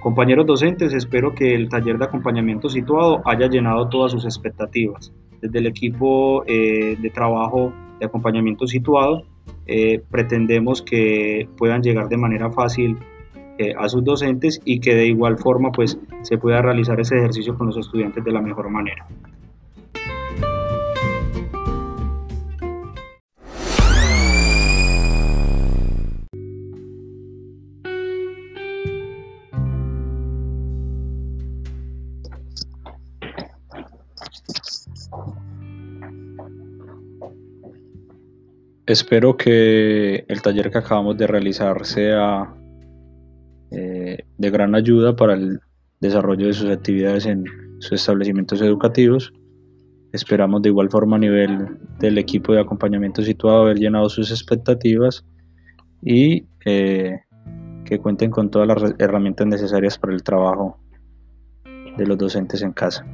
Compañeros docentes, espero que el taller de acompañamiento situado haya llenado todas sus expectativas. Desde el equipo eh, de trabajo de acompañamiento situado, eh, pretendemos que puedan llegar de manera fácil eh, a sus docentes y que de igual forma pues, se pueda realizar ese ejercicio con los estudiantes de la mejor manera. Espero que el taller que acabamos de realizar sea eh, de gran ayuda para el desarrollo de sus actividades en sus establecimientos educativos. Esperamos de igual forma a nivel del equipo de acompañamiento situado haber llenado sus expectativas y eh, que cuenten con todas las herramientas necesarias para el trabajo de los docentes en casa.